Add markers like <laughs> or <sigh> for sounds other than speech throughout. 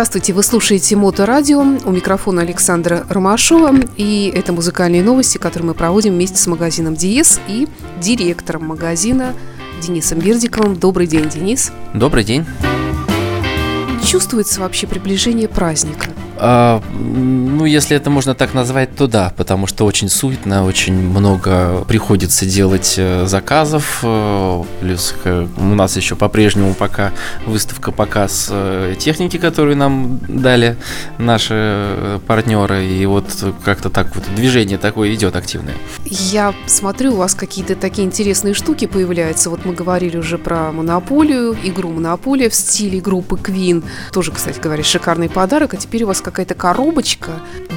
Здравствуйте, вы слушаете Моторадио. У микрофона Александра Ромашова. И это музыкальные новости, которые мы проводим вместе с магазином Диес и директором магазина Денисом Бердиковым. Добрый день, Денис. Добрый день. Чувствуется вообще приближение праздника? А, ну, если это можно так назвать, то да, потому что очень суетно, очень много приходится делать э, заказов. Э, плюс э, у нас еще по-прежнему пока выставка, показ техники, которую нам дали наши партнеры. И вот как-то так вот движение такое идет активное. Я смотрю, у вас какие-то такие интересные штуки появляются. Вот мы говорили уже про монополию, игру монополия в стиле группы Queen. Тоже, кстати говоря, шикарный подарок. А теперь у вас какая-то коробочка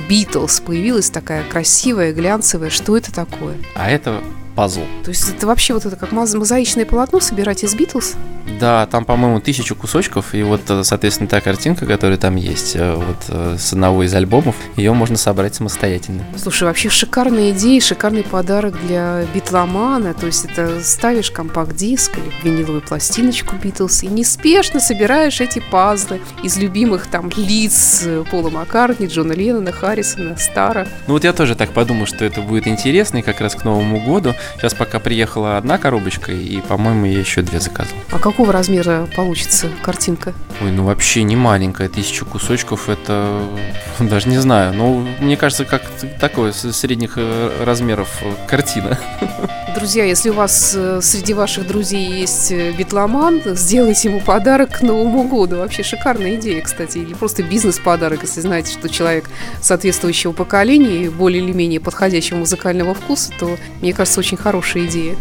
Beatles появилась такая красивая, глянцевая. Что это такое? А это пазл. То есть это вообще вот это как мозаичное полотно собирать из Битлз? Да, там, по-моему, тысячу кусочков, и вот, э, соответственно, та картинка, которая там есть, э, вот э, с одного из альбомов, ее можно собрать самостоятельно. Слушай, вообще шикарная идея, шикарный подарок для битломана, то есть это ставишь компакт-диск или виниловую пластиночку Битлз и неспешно собираешь эти пазлы из любимых там лиц Пола Маккартни, Джона Леннона, Харрисона, Стара. Ну вот я тоже так подумал, что это будет интересно, и как раз к Новому году. Сейчас пока приехала одна коробочка, и, по-моему, я еще две заказывал. А какого размера получится картинка? Ой, ну вообще не маленькая, тысячу кусочков, это <laughs> даже не знаю. Ну, мне кажется, как такое средних э, размеров э, картина. <laughs> Друзья, если у вас э, среди ваших друзей есть битломан, сделайте ему подарок к Новому году. Вообще шикарная идея, кстати. Или просто бизнес-подарок, если знаете, что человек соответствующего поколения, более или менее подходящего музыкального вкуса, то, мне кажется, очень хорошая идея.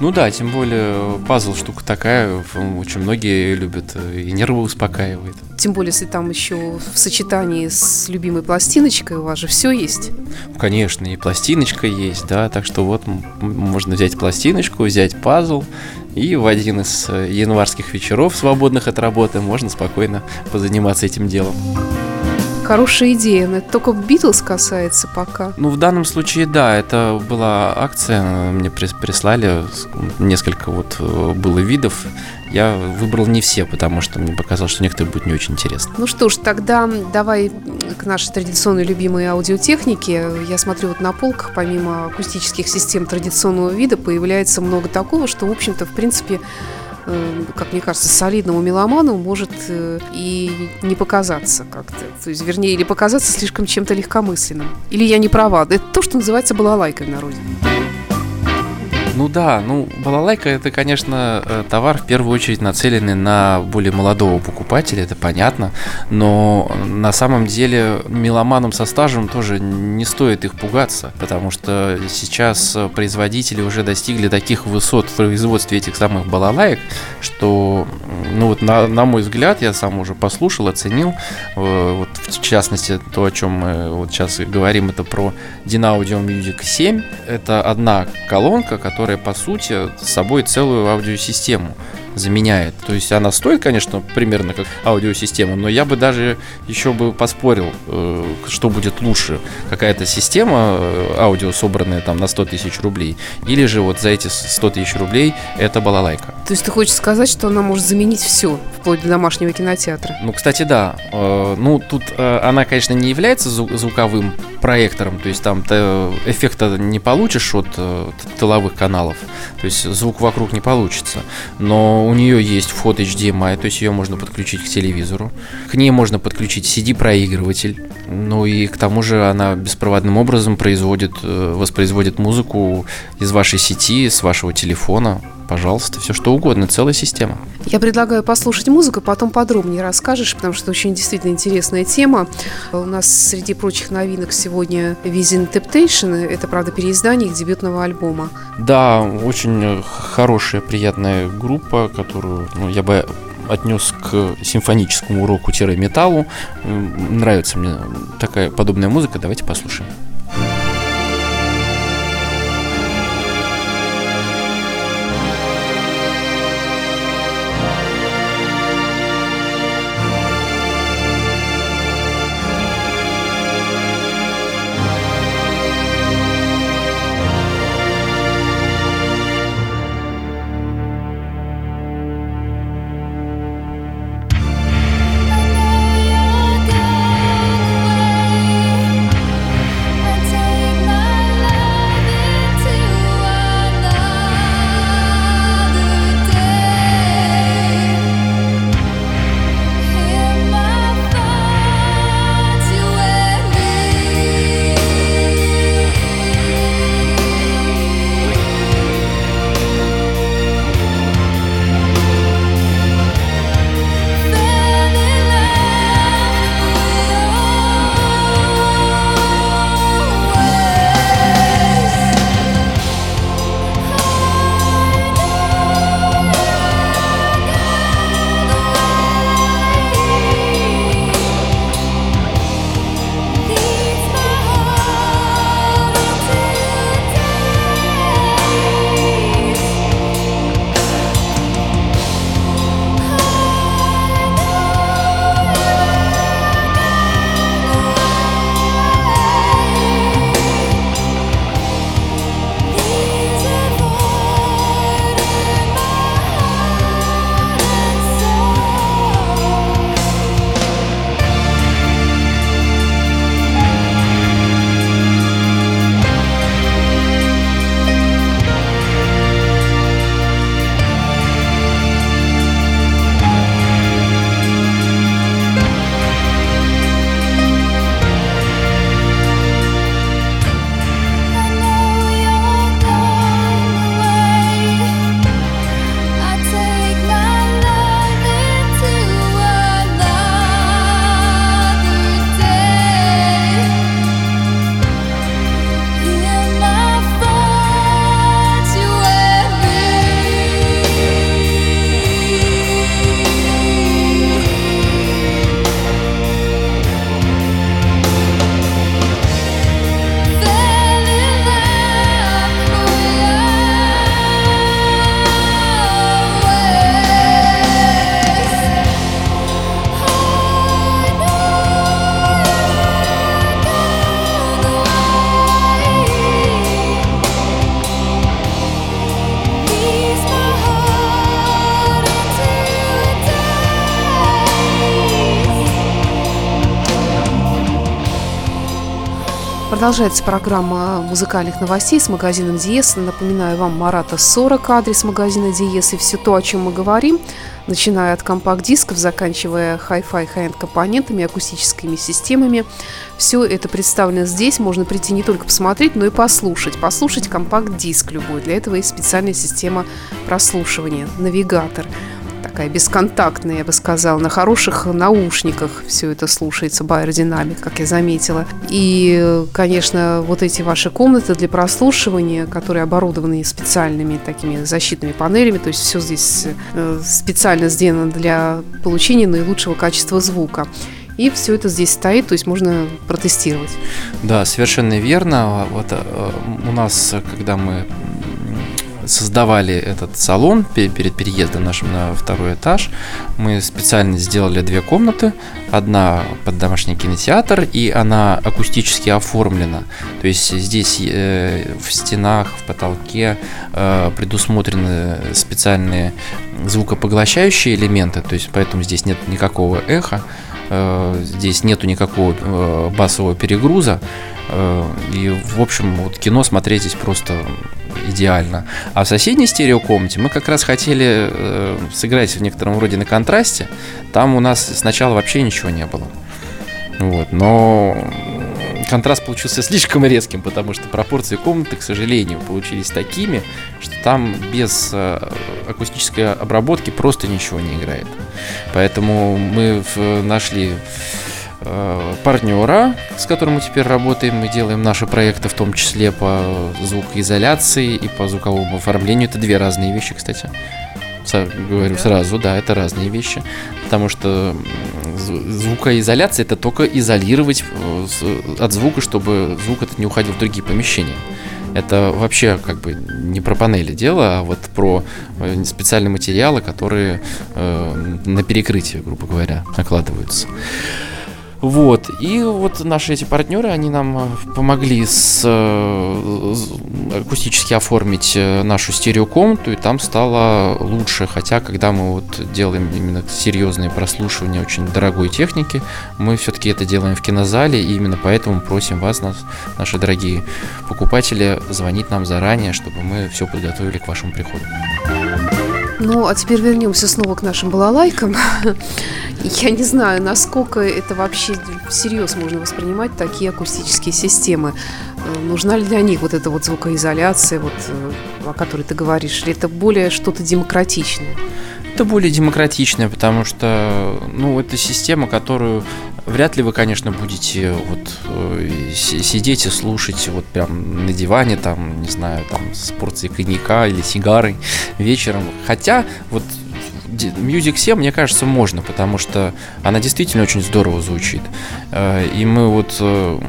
Ну да, тем более пазл штука такая, очень многие любят э, и нервы успокаивает. Тем более, если там еще в сочетании с любимой пластиночкой у вас же все есть. Конечно, и пластиночка есть, да, так что вот можно взять пластиночку, взять пазл, и в один из э, январских вечеров, свободных от работы, можно спокойно позаниматься этим делом хорошая идея, но это только Битлз касается пока. Ну, в данном случае, да, это была акция, мне прислали несколько вот э, было видов. Я выбрал не все, потому что мне показалось, что некоторые будет не очень интересно. Ну что ж, тогда давай к нашей традиционной любимой аудиотехнике. Я смотрю вот на полках, помимо акустических систем традиционного вида, появляется много такого, что, в общем-то, в принципе, как мне кажется, солидному меломану может э, и не показаться как-то. То есть, вернее, или показаться слишком чем-то легкомысленным. Или я не права. Это то, что называется балалайкой в народе. Ну да, ну балалайка это, конечно, э, товар в первую очередь нацеленный на более молодого покупателя, это понятно, но на самом деле меломанам со стажем тоже не стоит их пугаться, потому что сейчас производители уже достигли таких высот в производстве этих самых балалаек, что, ну вот на, на мой взгляд, я сам уже послушал, оценил, э, вот в частности то, о чем мы вот сейчас говорим, это про Dynaudio Music 7, это одна колонка, которая которая по сути собой целую аудиосистему заменяет. То есть она стоит, конечно, примерно как аудиосистема, но я бы даже еще бы поспорил, э, что будет лучше. Какая-то система э, аудио, собранная там на 100 тысяч рублей, или же вот за эти 100 тысяч рублей это балалайка. То есть ты хочешь сказать, что она может заменить все, вплоть до домашнего кинотеатра? Ну, кстати, да. Э, ну, тут она, конечно, не является звуковым проектором, то есть там ты эффекта не получишь от тыловых каналов, то есть звук вокруг не получится, но у нее есть вход HDMI, то есть ее можно подключить к телевизору. К ней можно подключить CD-проигрыватель. Ну и к тому же она беспроводным образом производит, э, воспроизводит музыку из вашей сети, с вашего телефона пожалуйста, все что угодно, целая система. Я предлагаю послушать музыку, потом подробнее расскажешь, потому что очень действительно интересная тема. У нас среди прочих новинок сегодня Within Temptation, это, правда, переиздание их дебютного альбома. Да, очень хорошая, приятная группа, которую ну, я бы отнес к симфоническому уроку-металлу. Нравится мне такая подобная музыка, давайте послушаем. Продолжается программа музыкальных новостей с магазином Диез. Напоминаю вам, Марата 40, адрес магазина Диез. И все то, о чем мы говорим, начиная от компакт-дисков, заканчивая хай-фай, хай-энд компонентами, акустическими системами. Все это представлено здесь. Можно прийти не только посмотреть, но и послушать. Послушать компакт-диск любой. Для этого есть специальная система прослушивания, навигатор – такая бесконтактная, я бы сказала, на хороших наушниках все это слушается, Beyerdynamic, как я заметила. И, конечно, вот эти ваши комнаты для прослушивания, которые оборудованы специальными такими защитными панелями, то есть все здесь э, специально сделано для получения наилучшего качества звука и все это здесь стоит, то есть можно протестировать. Да, совершенно верно. Вот э, у нас, когда мы создавали этот салон перед переездом нашим на второй этаж, мы специально сделали две комнаты. Одна под домашний кинотеатр, и она акустически оформлена. То есть здесь э, в стенах, в потолке э, предусмотрены специальные звукопоглощающие элементы, то есть поэтому здесь нет никакого эха, э, здесь нету никакого э, басового перегруза. Э, и, в общем, вот кино смотреть здесь просто идеально. А в соседней стереокомнате мы как раз хотели э, сыграть в некотором роде на контрасте. Там у нас сначала вообще ничего не было. Вот, но контраст получился <laughs> слишком резким, потому что пропорции комнаты, к сожалению, получились такими, что там без э, акустической обработки просто ничего не играет. Поэтому мы нашли Э, партнера, с которым мы теперь работаем. Мы делаем наши проекты, в том числе по звукоизоляции и по звуковому оформлению. Это две разные вещи, кстати. Говорю сразу, да, это разные вещи. Потому что звукоизоляция это только изолировать э, от звука, чтобы звук этот не уходил в другие помещения. Это вообще как бы не про панели дело, а вот про э, специальные материалы, которые э, на перекрытие, грубо говоря, накладываются. Вот. И вот наши эти партнеры, они нам э, помогли с, э, акустически оформить э, нашу стереокомнату, и там стало лучше. Хотя, когда мы вот делаем именно серьезные прослушивания очень дорогой техники, мы все-таки это делаем в кинозале, и именно поэтому просим вас, нас, наши дорогие покупатели, звонить нам заранее, чтобы мы все подготовили к вашему приходу. Ну, а теперь вернемся снова к нашим балалайкам. Я не знаю, насколько это вообще всерьез можно воспринимать такие акустические системы. Э, нужна ли для них вот эта вот звукоизоляция, вот, э, о которой ты говоришь, или это более что-то демократичное? Это более демократичное, потому что, ну, это система, которую вряд ли вы, конечно, будете вот э, сидеть и слушать вот прям на диване, там, не знаю, там с порцией коньяка или сигарой вечером. Хотя вот Music 7, мне кажется, можно, потому что она действительно очень здорово звучит. Э, и мы вот э,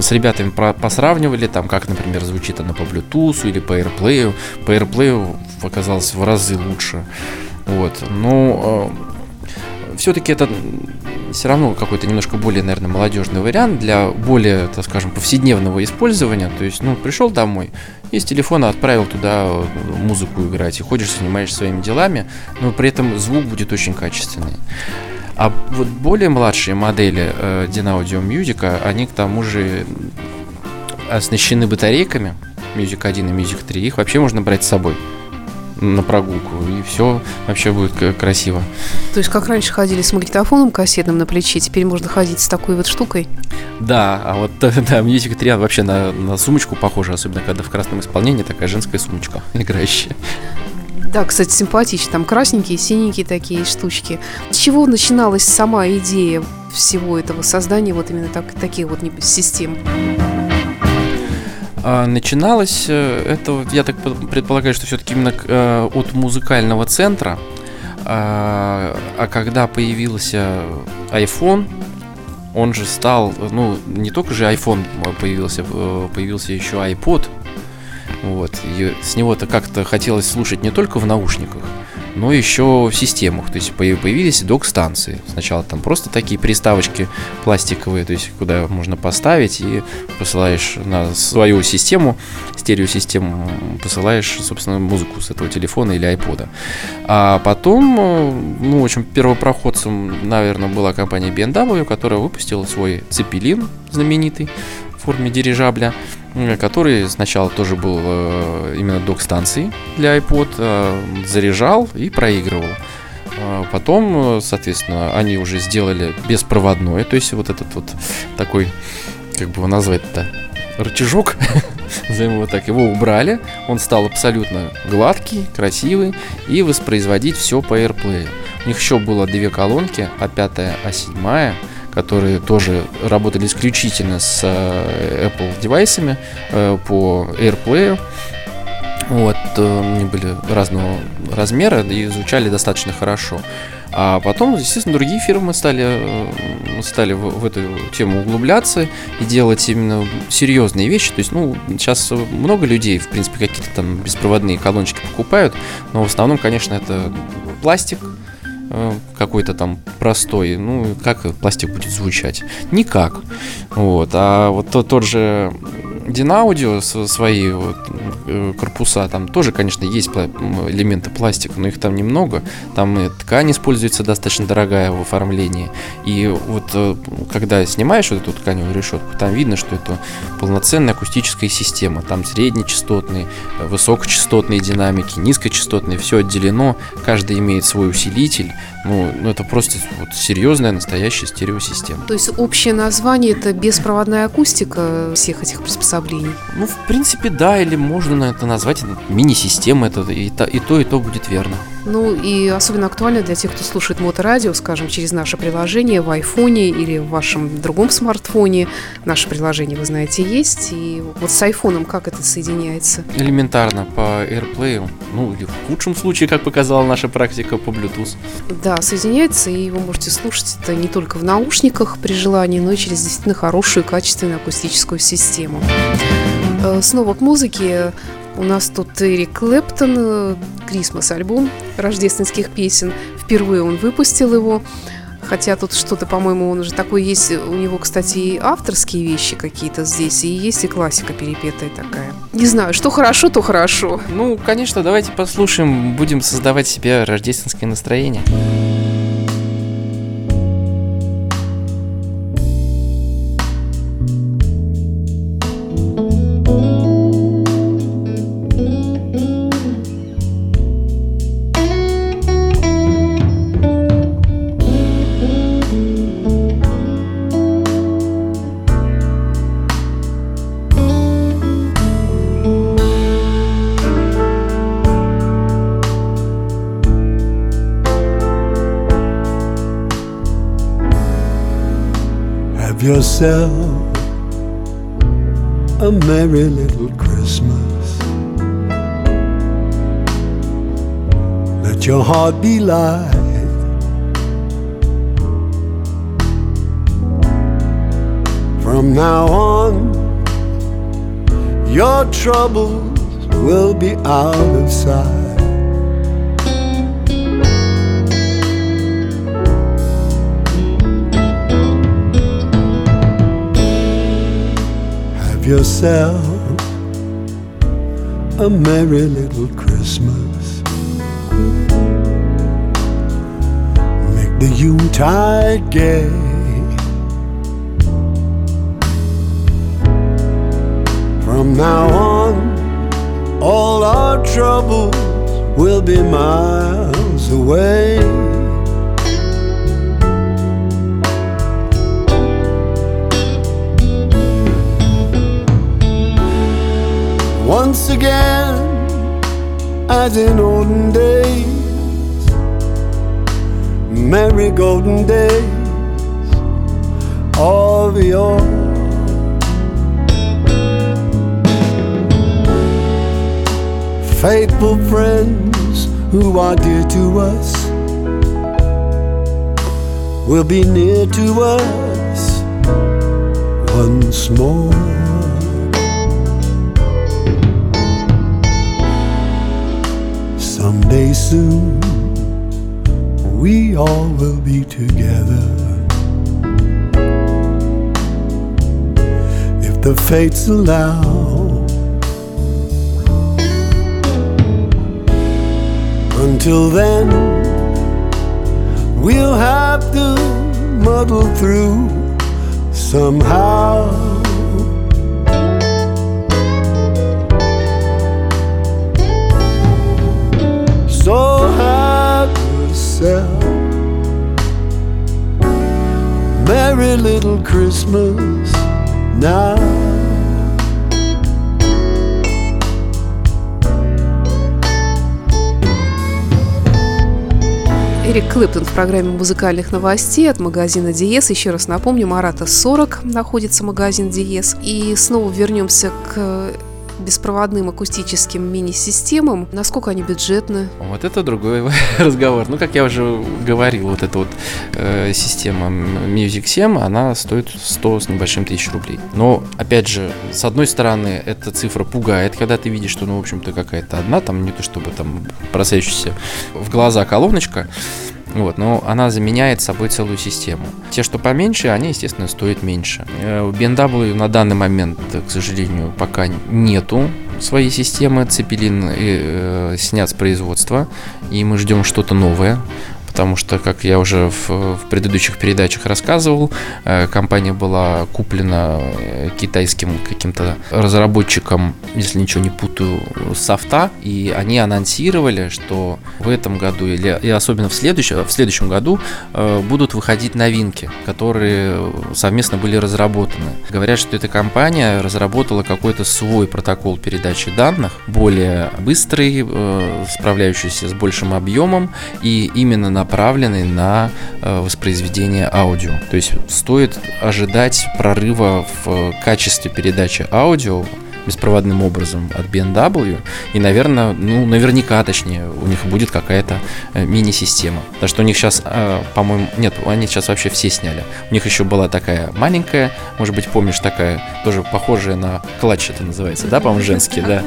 с ребятами посравнивали, там, как, например, звучит она по Bluetooth или по AirPlay. По AirPlay оказалось в разы лучше. Вот. Но все-таки это все равно какой-то немножко более, наверное, молодежный вариант для более, так скажем, повседневного использования. То есть, ну, пришел домой, из телефона отправил туда музыку играть, и ходишь, занимаешься своими делами, но при этом звук будет очень качественный. А вот более младшие модели э, Dynaudio Music, они к тому же оснащены батарейками Music 1 и Music 3, их вообще можно брать с собой на прогулку, и все вообще будет красиво. То есть, как раньше ходили с магнитофоном кассетным на плече, теперь можно ходить с такой вот штукой? Да, а вот <laughs> да, Music 3 вообще на, на сумочку похожа, особенно когда в красном исполнении такая женская сумочка <laughs> играющая. Да, кстати, симпатично. Там красненькие, синенькие такие штучки. С чего начиналась сама идея всего этого создания вот именно так, таких вот систем? А, начиналось э, это, я так предполагаю, что все-таки именно э, от музыкального центра. А, а когда появился iPhone, он же стал, ну, не только же iPhone появился, э, появился еще iPod. Вот, и с него-то как-то хотелось слушать не только в наушниках, но еще в системах. То есть появились док-станции. Сначала там просто такие приставочки пластиковые, то есть куда можно поставить и посылаешь на свою систему, стереосистему, посылаешь, собственно, музыку с этого телефона или айпода. А потом, ну, в общем, первопроходцем, наверное, была компания BMW, которая выпустила свой цепелин знаменитый, в форме дирижабля, который сначала тоже был именно док-станцией для iPod, заряжал и проигрывал. Потом, соответственно, они уже сделали беспроводное, то есть вот этот вот такой, как бы его назвать-то, рычажок, <laughs> назовем его так, его убрали, он стал абсолютно гладкий, красивый и воспроизводить все по AirPlay. У них еще было две колонки, а пятая, а седьмая, которые тоже работали исключительно с э, Apple девайсами э, по AirPlay. Вот, э, они были разного размера и звучали достаточно хорошо. А потом, естественно, другие фирмы стали, стали в, в эту тему углубляться и делать именно серьезные вещи. То есть, ну, сейчас много людей, в принципе, какие-то там беспроводные колончики покупают, но в основном, конечно, это пластик, какой-то там простой, ну, как пластик будет звучать? Никак. Вот. А вот тот, тот же Динаудио свои вот, э, корпуса, там тоже, конечно, есть элементы пластика, но их там немного. Там и ткань используется достаточно дорогая в оформлении. И вот э, когда снимаешь вот эту тканевую решетку, там видно, что это полноценная акустическая система. Там среднечастотные, высокочастотные динамики, низкочастотные, все отделено, каждый имеет свой усилитель. Ну, ну это просто вот серьезная настоящая стереосистема. То есть общее название это беспроводная акустика всех этих приспособлений приспособлений. Ну, в принципе, да, или можно это назвать мини-система, это и, то, и то, и то будет верно. Ну, и особенно актуально для тех, кто слушает моторадио, скажем, через наше приложение в айфоне или в вашем другом смартфоне. Наше приложение, вы знаете, есть. И вот с айфоном как это соединяется? Элементарно, по AirPlay, ну, или в худшем случае, как показала наша практика, по Bluetooth. Да, соединяется, и вы можете слушать это не только в наушниках при желании, но и через действительно хорошую, качественную акустическую систему. Э, снова к музыке. У нас тут Эрик Клэптон, Крисмас альбом рождественских песен. Впервые он выпустил его. Хотя тут что-то, по-моему, он уже такой есть. У него, кстати, и авторские вещи какие-то здесь, и есть и классика перепетая такая. Не знаю, что хорошо, то хорошо. Ну, конечно, давайте послушаем, будем создавать себе рождественское настроение. Yourself a merry little Christmas. Let your heart be light. From now on, your troubles will be out of sight. Yourself a merry little Christmas. Make the Yuletide gay. From now on, all our troubles will be miles away. Once again as in olden days, merry golden days of yore. Faithful friends who are dear to us will be near to us once more. Someday soon, we all will be together. If the fates allow. Until then, we'll have to muddle through somehow. yourself. Merry little Christmas now. Эрик Клэптон в программе музыкальных новостей от магазина Диес. Еще раз напомню, Марата 40 находится магазин Диес. И снова вернемся к беспроводным акустическим мини-системам, насколько они бюджетны? Вот это другой <laughs> разговор. Ну, как я уже говорил, вот эта вот э, система Music 7, она стоит 100 с небольшим тысяч рублей. Но, опять же, с одной стороны, эта цифра пугает, когда ты видишь, что, ну, в общем-то, какая-то одна, там не то чтобы там бросающаяся в глаза колоночка, вот, но она заменяет собой целую систему. Те, что поменьше, они, естественно, стоят меньше. Э, у BMW на данный момент, к сожалению, пока нету своей системы. Цепелин э, снят с производства, и мы ждем что-то новое потому что, как я уже в, в предыдущих передачах рассказывал, э, компания была куплена э, китайским каким-то разработчиком, если ничего не путаю, софта, и они анонсировали, что в этом году или и особенно в следующем, в следующем году э, будут выходить новинки, которые совместно были разработаны. Говорят, что эта компания разработала какой-то свой протокол передачи данных, более быстрый, справляющийся с большим объемом, и именно на направленный на э, воспроизведение аудио. То есть стоит ожидать прорыва в качестве передачи аудио беспроводным образом от BMW. И, наверное, ну, наверняка, точнее, у них будет какая-то э, мини-система. Потому что у них сейчас, э, по-моему, нет, они сейчас вообще все сняли. У них еще была такая маленькая, может быть, помнишь, такая, тоже похожая на клатч это называется, да, по-моему, женский, да.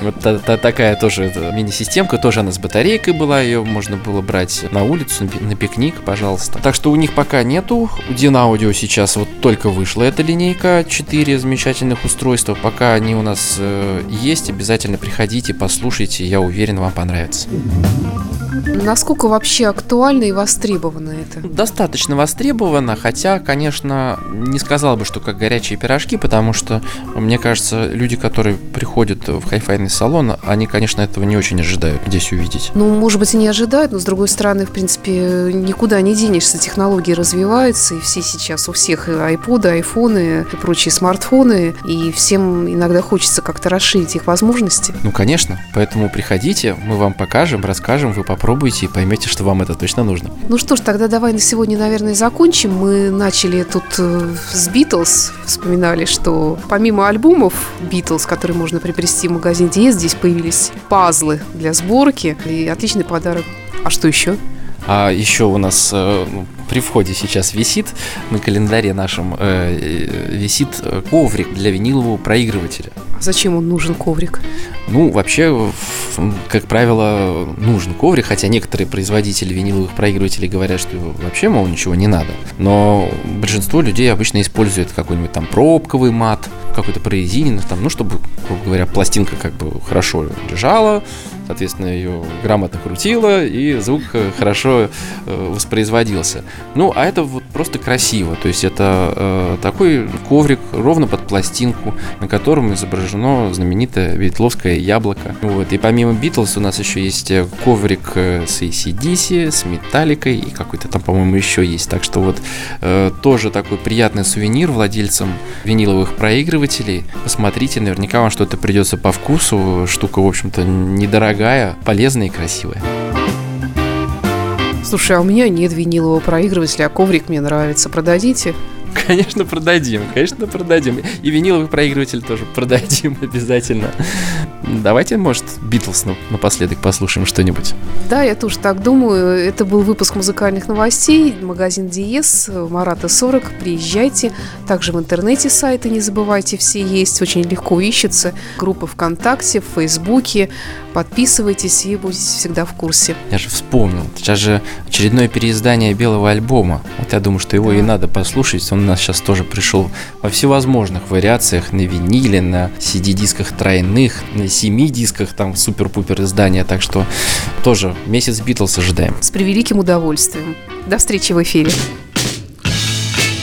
Вот та, та, такая тоже мини-системка, тоже она с батарейкой была, ее можно было брать на улицу, на пикник, пожалуйста. Так что у них пока нету. У Dinaaudio сейчас вот только вышла эта линейка, 4 замечательных устройства, пока они у нас э, есть. Обязательно приходите, послушайте. Я уверен, вам понравится. Насколько вообще актуально и востребовано это? Достаточно востребовано, хотя, конечно, не сказал бы, что как горячие пирожки, потому что, мне кажется, люди, которые приходят в хайфайный салон, они, конечно, этого не очень ожидают здесь увидеть. Ну, может быть, и не ожидают, но, с другой стороны, в принципе, никуда не денешься. Технологии развиваются, и все сейчас, у всех и айподы, айфоны и прочие смартфоны, и всем иногда хочется как-то расширить их возможности. Ну, конечно. Поэтому приходите, мы вам покажем, расскажем, вы попробуйте попробуйте и поймете, что вам это точно нужно. Ну что ж, тогда давай на сегодня, наверное, закончим. Мы начали тут э, с Битлз, вспоминали, что помимо альбомов Битлз, которые можно приобрести в магазине Диез, здесь появились пазлы для сборки и отличный подарок. А что еще? А еще у нас э, ну, при входе сейчас висит на календаре нашем э, э висит коврик для винилового проигрывателя. Зачем он нужен коврик? Ну, вообще, как правило, нужен коврик, хотя некоторые производители виниловых проигрывателей говорят, что вообще, мол, ничего не надо. Но большинство людей обычно используют какой-нибудь там пробковый мат, какой-то прорезиненный, там, ну, чтобы, грубо говоря, пластинка как бы хорошо лежала, соответственно, ее грамотно крутила, и звук хорошо э, воспроизводился. Ну, а это вот просто красиво, то есть это э, такой коврик ровно под пластинку, на котором изображено знаменитое битловское яблоко. Вот. И помимо Битлз у нас еще есть э, коврик э, с ACDC, с металликой и какой-то там, по-моему, еще есть. Так что вот э, тоже такой приятный сувенир владельцам виниловых проигрывателей. Посмотрите, наверняка вам что-то придется по вкусу. Штука, в общем-то, недорогая, полезная и красивая. Слушай, а у меня нет винилового проигрывателя, а коврик мне нравится. Продадите? Конечно, продадим, конечно, продадим. И виниловый проигрыватель тоже продадим <laughs> обязательно. Давайте, может, Битлз напоследок послушаем что-нибудь. Да, я тоже так думаю. Это был выпуск музыкальных новостей. Магазин Диес, Марата 40. Приезжайте. Также в интернете сайты, не забывайте, все есть. Очень легко ищется. Группы ВКонтакте, в Фейсбуке. Подписывайтесь и будете всегда в курсе. Я же вспомнил. Сейчас же очередное переиздание белого альбома. Вот я думаю, что его и надо послушать. Он нас сейчас тоже пришел во всевозможных вариациях. На виниле, на CD-дисках тройных, на 7 дисках, там супер-пупер издания. Так что тоже месяц Битлз ожидаем. С превеликим удовольствием. До встречи в эфире.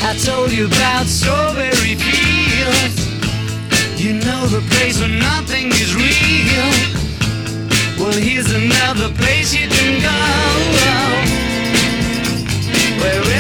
I told you about strawberry fields. You know the place where nothing is real. Well, here's another place you can go where